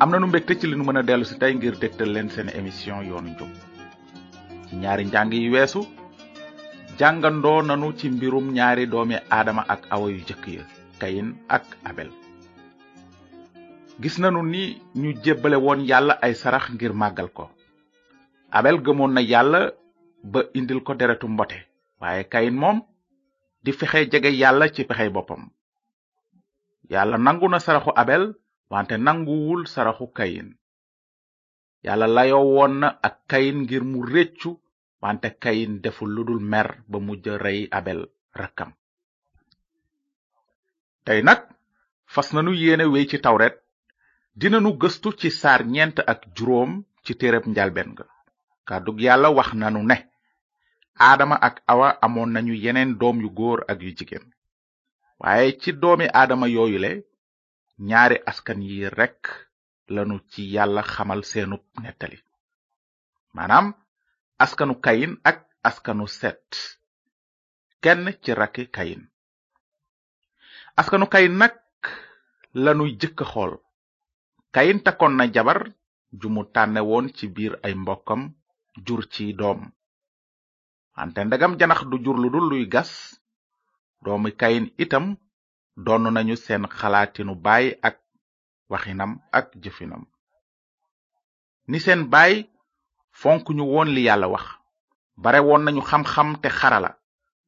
am na nu mbégte ci li nu mën a dellu si tey ngir dégtal leen seen émission yoonu njub ci ñaari njàng yi weesu jàngandoo nanu ci mbirum ñaari doomi aadama ak awa yu jëkk ya kayin ak abel gis nanu ni ñu jébbale woon yàlla ay sarax ngir màggal ko abel gëmoon na yàlla ba indil ko deretu mbote waaye kayin moom di fexe jege yàlla ci pexey boppam yàlla nangu na saraxu abel wante nanguwul saraxu kayin yàlla layoo woon na ak kayin ngir mu réccu wante kayin deful lu dul mer ba mujj rey abel rakkam tey nag fas nanu yéene wey ci tawret dinanu gëstu ci saar ñeent ak juróom ci téereb njalben ga kàddug yàlla wax nanu ne aadama ak awa amoon nañu yeneen doom yu góor ak yu jigéen waaye ci doomi aadama yooyule ñaari askan yi rekk lanu ci yàlla xamal seenub nettali maanaam askanu kayin ak askanu set kenn ci rakki kayin askanu kayin nag lanuy jëkk xool kayin takkoon na jabar ju mu tànne woon ci biir ay mbokkam jur ci doom wante ndegam janax du jur lu dul luy gas doomi kayin itam donn nañu seen xalaatinu baay ak waxinam ak jëfinam ni seen baay fonk ñu woon li yàlla wax bare woon nañu xam-xam te xarala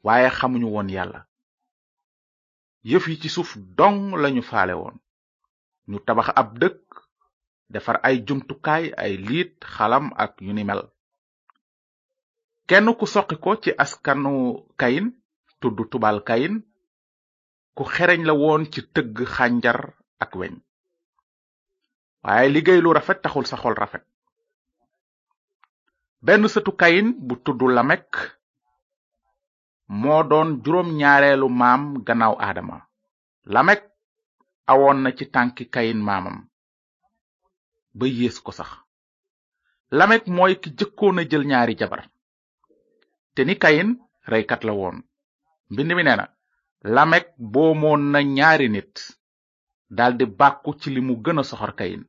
waaye xamuñu woon yàlla yëf yi ci suuf dong lañu faale woon ñu tabax ab dëkk defar ay jumtukaay ay liit xalam ak yu ni mel kenn ku soqi ko ci askanu kayin tudd tubal kayin ku xereñ la woon ci tëgg xànjar ak weñ waaye liggéey lu rafet taxul sa xol rafet benn sëtu kayin bu tudd lamek moo doon juróom ñaareelu maam gannaaw aadama lamek awoon na ci tànki kayin maamam ba yées ko sax lamek mooy ki jëkkoon a jël ñaari jabar te ni kayin reykat la woon mbind mi nee na lamek boomoon na ñaari nit daldi bàkku ci li mu gën a soxor kayin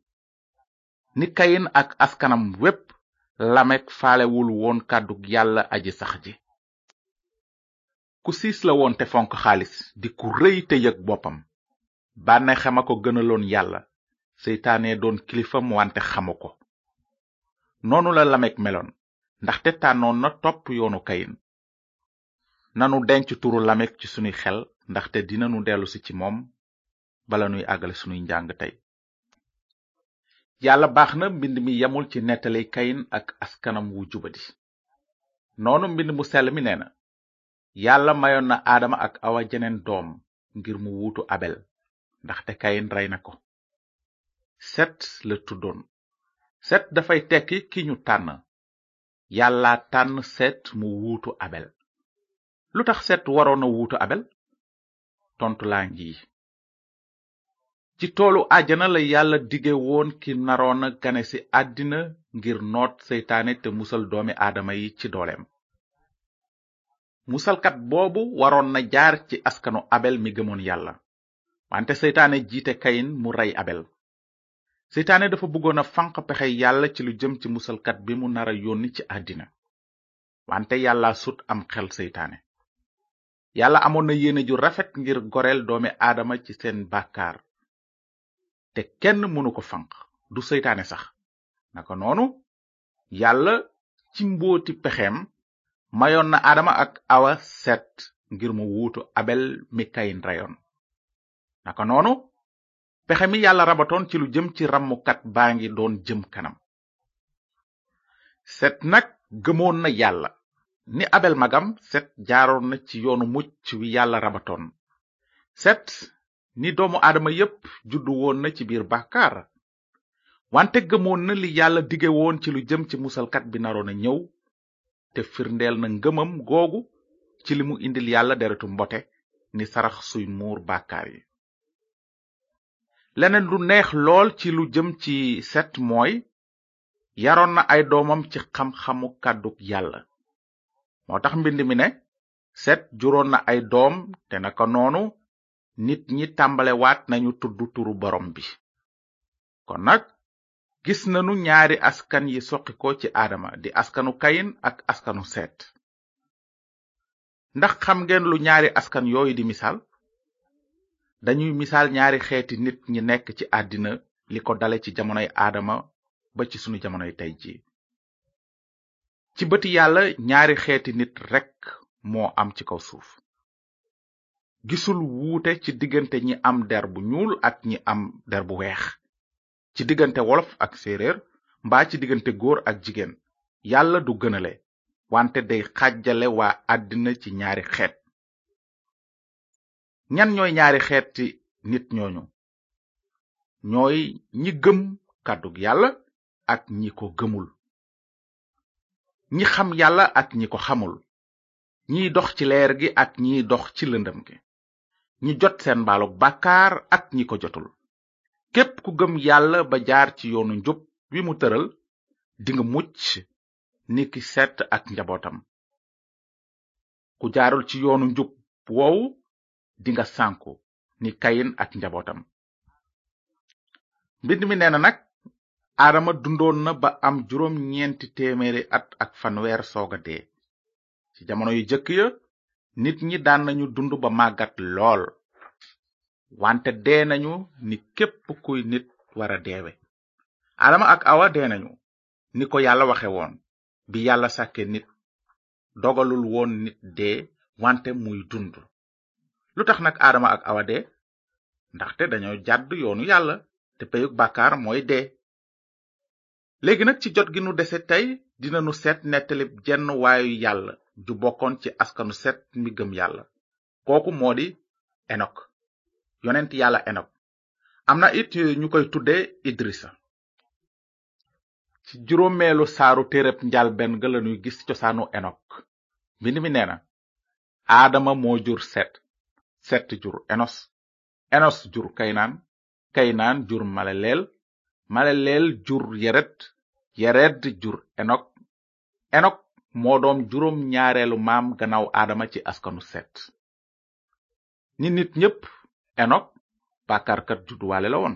ni kayin ak askanam wépp lamek faalewul woon kàddu yàlla aji sax ji ku siis la woon te fonk xaalis di ku rëy te yëg boppam bànneexam a ko gënaloon yàlla seytaane doon kilifam wante xamu ko noonu la lamek meloon ndaxte tànnoon na topp yoonu kayin nanu denc turu lamek ci sunuy xel ndaxte dinanu dellusi ci moom bala nuy àggale sunuy njàng tey yàlla baax na mbind mi yamul ci nettali kayin ak askanam wu jubadi noonu mbind mu sell mi nee na yàlla mayoon na aadama ak awa jeneen doom ngir mu wuutu abel ndaxte kayin rey na ko set la tuddoon set dafay tekki ki ñu tànn yàlla tànn set mu wuutu abel lu tax set waroon a wuutu abel tontu laa ngi ci toolu àjjana la yàlla dige woon ki naroon a gane ci àddina ngir noot seytaane te musal doomi aadama yi ci dooleem musalkat boobu waroon na jaar ci askanu abel mi gëmoon yàlla wante seytaane jiite kayin mu rey abel seytaane dafa bëggoon a fanq pexe yàlla ci lu jëm ci musalkat bi mu nara yónni ci àddina wante yàlla sut am xel seytaane yàlla amoon na yéene ju rafet ngir goreel doomi aadama ci seen bàkkaar te kenn mënu ko fanq du seytaane sax naka noonu yàlla ci mbooti pexeem mayoon na aadama ak awa set ngir mu wuutu abel mi kayin reyoon naka noonu pexe mi yàlla rabatoon ci lu jëm ci rammukat baa ngi doon jëm kanam set nag gëmoon na yàlla ni abel magam set jaaroon na ci yoonu mucc wi yàlla rabatoon set ni doomu aadama yépp juddu woon na ci biir bàkkaar wante gëmoon na li yàlla dige woon ci lu jëm ci musalkat bi naroon a ñëw te firndeel na ngëmam googu ci li mu indil yàlla deretu mbote ni sarax suy muur bàkkaar yi leneen lu neex lool ci lu jëm ci set mooy yaroon na ay doomam ci xam-xamu kàddug yàlla moo tax mbind mi ne set juróon na ay doom te naka noonu nit ñi tàmbalewaat nañu tudd turu borom bi kon nag gis nanu ñaari askan yi soqi ko ci aadama di askanu kayin ak askanu seet ndax xam ngeen lu ñaari askan yooyu di misaal dañuy misaal ñaari xeeti nit ñi nekk ci àddina li ko dale ci jamonoy aadama ba ci sunu jamonoy tey ji ci bëti yàlla ñaari xeeti nit rekk moo am ci kaw suuf gisul wuute ci diggante ñi am der bu ñuul ak ñi am der bu weex ci diggante wolof ak séeréer mbaa ci diggante góor ak jigéen yàlla du gënale wante day xàjjale waa àddina ci ñaari xeet ñan ñooy ñaari xeeti nit ñooñu ñooy ñi gëm kàddug yàlla ak ñi ko gëmul ñi xam yàlla ak ñi ko xamul ñiy dox ci leer gi ak ñiy dox ci lëndëm gi ñi jot seen mbaalug bàkkaar ak ñi ko jotul képp ku gëm yàlla ba jaar ci yoonu njub wi mu tëral dinga mucc niki set ak njabootam ku jaarul ci yoonu njub wow dinga sànku ni kayin ak njabootam mbind mi nee na nag aadama dundoon na ba am juróom ñeenti téeméeri at ak fanweer sooga dee ci jamono yu jëkk ya nit ñi daan nañu dund ba màggat lool wante dee nañu ni képp kuy nit wara deewe adama ak awa dee nañu ni ko yàlla waxe woon bi yàlla sàkke nit dogalul woon nit dee wante muy dund lu tax nag aadama ak awa dee ndaxte dañoo jàdd yoonu yàlla te peyug bàkkaar mooy dee léegi nag ci jot gi nu dese tey dinanu seet nettali jenn waayu yàlla ju bokkoon ci askanu set mi gëm yàlla kooku moo di enok yonent yàlla enok am na it ñu koy tudde idrisa ci juróomeelu saaru téereb njalben ga lanuy gis cosaanu enok mbind mi nee na aadama moo jur set set jur enos enos jur kaynaan kaynaan jur malaleel malaleel jur yared yared jur enok enok moo doon juróom ñaareelu maam gannaaw aadama ci askanu set ni nit ñépp enok bàkkaarkat judduwaale la woon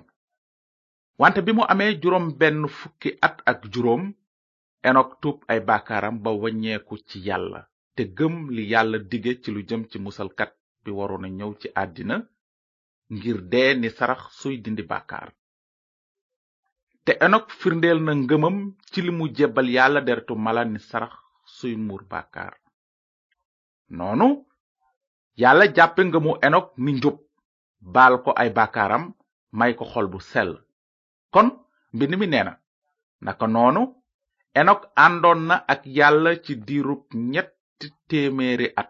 wante bi mu amee juróom benn fukki at ak juróom enok tuub ay bàkkaaram ba waññeeku ci yàlla te gëm li yàlla dige ci lu jëm ci musalkat bi waroon a ñëw ci àddina ngir dee ni sarax suy dindi bàkkaar te enok firndeel na ngëmam ci li mu jébbal yàlla deretu mala ni sarax suy muur bàkkaar noonu yàlla jàppe ngëmu enok ni njub baal ko ay bàkkaaram may ko xol bu sell kon mbind mi nee na naka noonu enok àndoon na ak yàlla ci diirub ñetti téeméeri at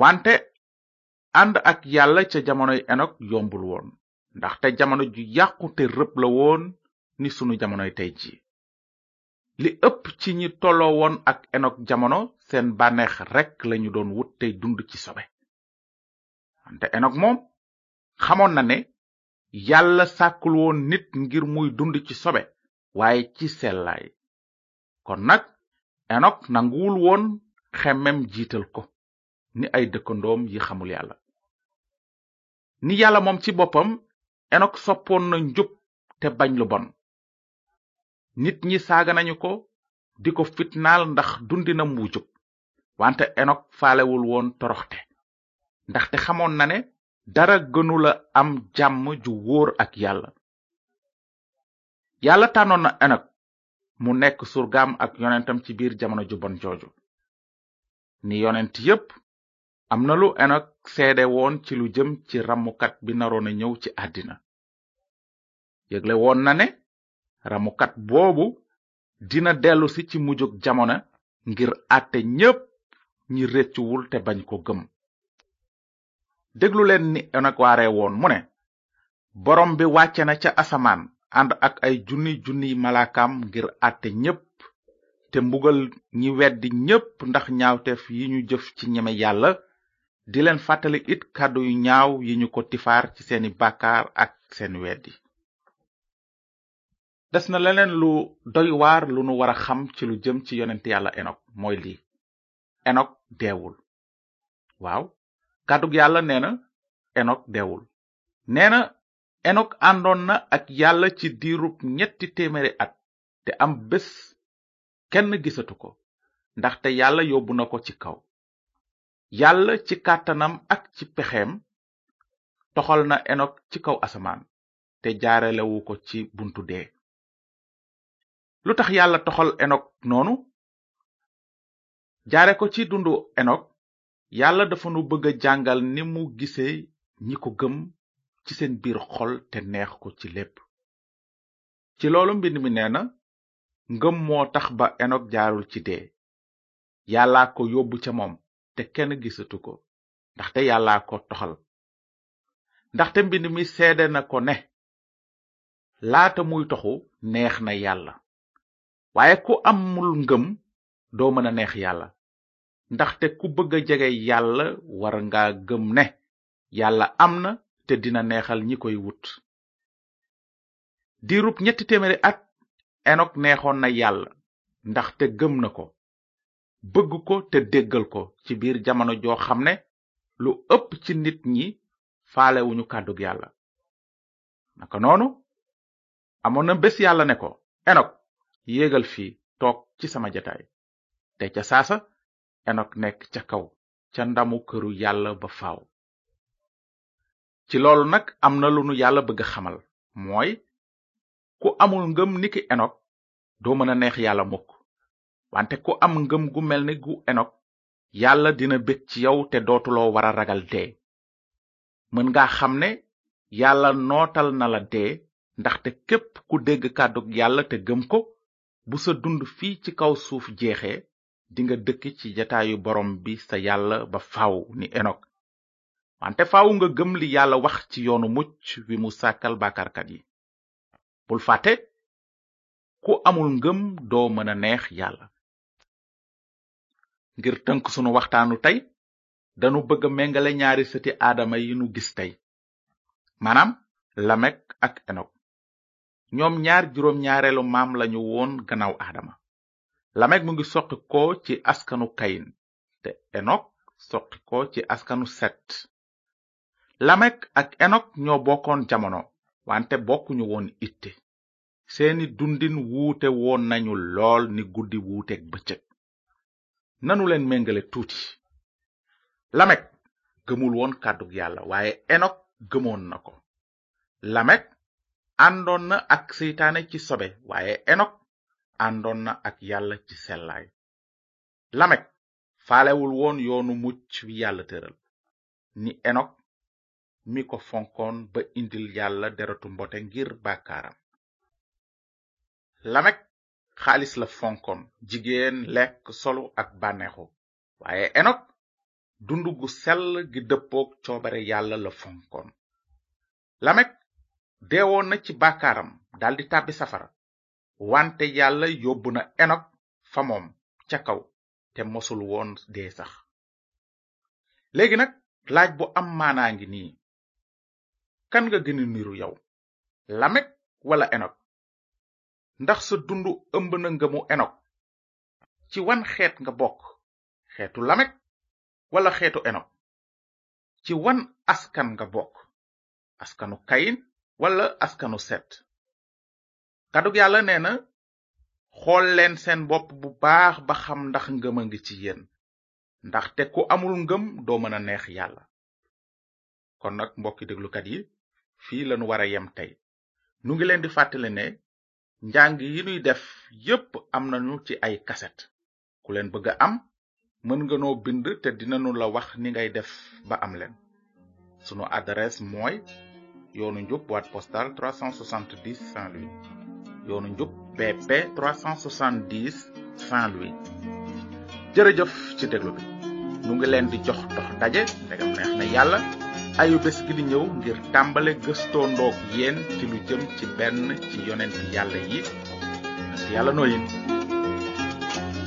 wante ànd ak yàlla ca jamonoy enok yombul woon ndaxte jamono ju yàqu te rëb la woon ni sunu jamonoy tey ji li ëpp ci ñi tolloo woon ak enok jamono seen bànneex rekk lañu doon wut tey dund ci sobe wante enok moom xamoon na ne yàlla sàkkul woon nit ngir muy dund ci sobe waaye ci sellaay kon nag enok nanguwul woon xemem jiital ko ni ay dëkkandoom yi xamul yàlla ni yàlla moom ci boppam enok soppoon na njub te bañ lu bon nit ñi saaga nañu ko di ko fitnaal ndax dundinam wu jub wante enok faalewul woon toroxte ndaxte xamoon na ne dara gënula am jàmm ju wóor ak yàlla yàlla tànnoon na enok mu nekk surgaam ak yonentam ci biir jamono ju bon jooju ni yonent yépp am na lu enok seede woon ci lu jëm ci ramukat bi naroon a ñëw ci àddina yëgle woon na ne ramukat boobu dina dellusi ci mujjug jamono ngir àtte ñépp ñi rëccuwul te bañ ko gëm déglu leen ni enog waare woon mu ne borom bi wàcce na ca asamaan ànd ak ay junni junniy malaakaam ngir àtte ñépp te mbugal ñi weddi ñépp ndax ñaawteef yi ñu jëf ci ñeme yàlla di leen fàttali it kàddu yu ñaaw yi ñu ko tifaar ci seeni bàkkaar ak seen weddi des na leneen lu doy waar lu nu war a xam ci lu jëm ci yonent yàlla enok mooy lii enok deewul waaw kàddug yàlla nee na enok deewul nee na enok àndoon na ak yàlla ci diirub ñetti téeméeri at te am bés kenn gisatu ko ndaxte yàlla yóbbu na ko ci kaw yàlla ci kàttanam ak ci pexeem toxal na enok ci kaw asamaan te jaarelewu ko ci buntu dee lu tax yàlla toxal enok noonu jaare ko ci dundu enok yàlla dafa nu bëgg a jàngal ni mu gise ñi ko gëm ci seen biir xol te neex ko ci lépp ci loolu mbind mi nee na ngëm moo tax ba enok jaarul ci dee yàllaa ko yóbbu ca moom te kenn gisatu ko ndaxte yàllaa ko toxal ndaxte mbind mi seede na ko ne laata muy toxu neex na yàlla waaye ku amul ngëm doo mën a neex yàlla ndaxte ku bëgg a jege yàlla war nga gëm ne yàlla am na te dina neexal ñi koy wut diirub ñetti téeméeri at enok neexoon na yàlla ndaxte gëm na ko bëgg ko te déggal ko ci biir jamono joo xam ne lu ëpp ci nit ñi faalewuñu kàddug yàlla naka noonu amoon na bés yàlla ne ko enok yéegal fii toog ci sama jataay te ca saasa enok nekk ca kaw ca ndamu këru yàlla ba faaw ci loolu nag am na lu nu yàlla bëgg xamal mooy ku amul ngëm niki enok doo mën a neex yàlla mukk wante ku am ngëm gu mel ni gu enok yàlla dina bég ci yow te dootuloo wara ragal dee mën nga xam ne yàlla nootal na la dee ndaxte képp ku dégg kàddu yàlla te gëm ko bu sa dund fii ci kaw suuf jeexee dinga dëkk ci jataayu borom bi sa yàlla ba faw ni enok wante faaw nga gëm li yàlla wax ci yoonu mucc wi mu sàkkal bàkkaarkat yi bul fàtte ku amul ngëm doo mën a neex yàlla ngir tënk sunu waxtaanu tey danu bëgg méngale ñaari sëti aadama yi nu gis tey maanaam lamek ak enok ñoom ñaar juróom ñaareelu maam lañu woon gannaaw aadama lamek mu ngi soqi ko ci askanu kayin te enok soqi ko ci askanu set lamek ak enok ñoo bokkoon jamono wante bokkuñu woon itte seeni dundin wuute woon nañu lool ni guddi wuuteeg bëccëg nanu leen méngale tuuti lamek gëmul woon kàddug yàlla waaye enok gëmoon na ko lamek àndoon na ak seytaane ci sobe waaye enok àndoon na ak yàlla ci sellaay lamek faalewul woon yoonu mucc wi yàlla tëral ni enok mi ko fonkoon ba indil yàlla deretu mbote ngir bàkkaaram lamek xaalis la fonkoon jigéen lekk solu ak bànneexu waaye enok dund gu sell gi dëppook coobare yàlla la fonkoon lamek deewoon na ci bàkkaaram daldi tàbbi safara wante yàlla yóbbu na enok fa moom ca kaw te mosul woon dee sax léegi nag laaj bu am maanaa ngi nii kan nga gën a niru yow lamek wala enok ndax sa dund ëmb na ngëmu enok ci wan xeet nga bokk xeetu lamek wala xeetu enok ci wan askan nga bokk askanu kayin wala askanu set kàddug yàlla nee na xool leen seen bopp bu baax ba xam ndax ngëm a ngi ci yéen ndaxte ku amul ngëm doo mën a neex yàlla kon nag mbokki déglukat yi fii lanu war a yem tey nu ngi leen di fàttali ne njàng yi nuy def yépp am nañu ci ay kaset ku leen bëgg a am mën nga noo bind te dinanu la wax ni ngay def ba am leen sunu adresse mooy yoonu njub boîte postale 370 Saint-Louis yoonu njub BP 370 Saint-Louis jërëjëf ci déglu bi nu ngi leen di jox dox daje ndegam neex na yàlla ayu bés gi di ñëw ngir tàmbale gëstoo ndoog yéen ci lu jëm ci benn ci yonent yàlla yi ci yàlla nooyin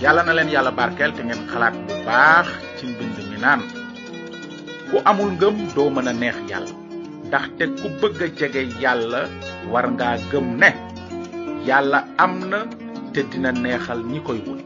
yàlla na leen yàlla barkeel te ngeen xalaat bu baax ci mbind mi naan ku amul ngëm doo mën a neex yàlla ndaxte ku bëgg a jege yàlla war ngaa gëm ne yàlla am na te dina neexal ñi koy wut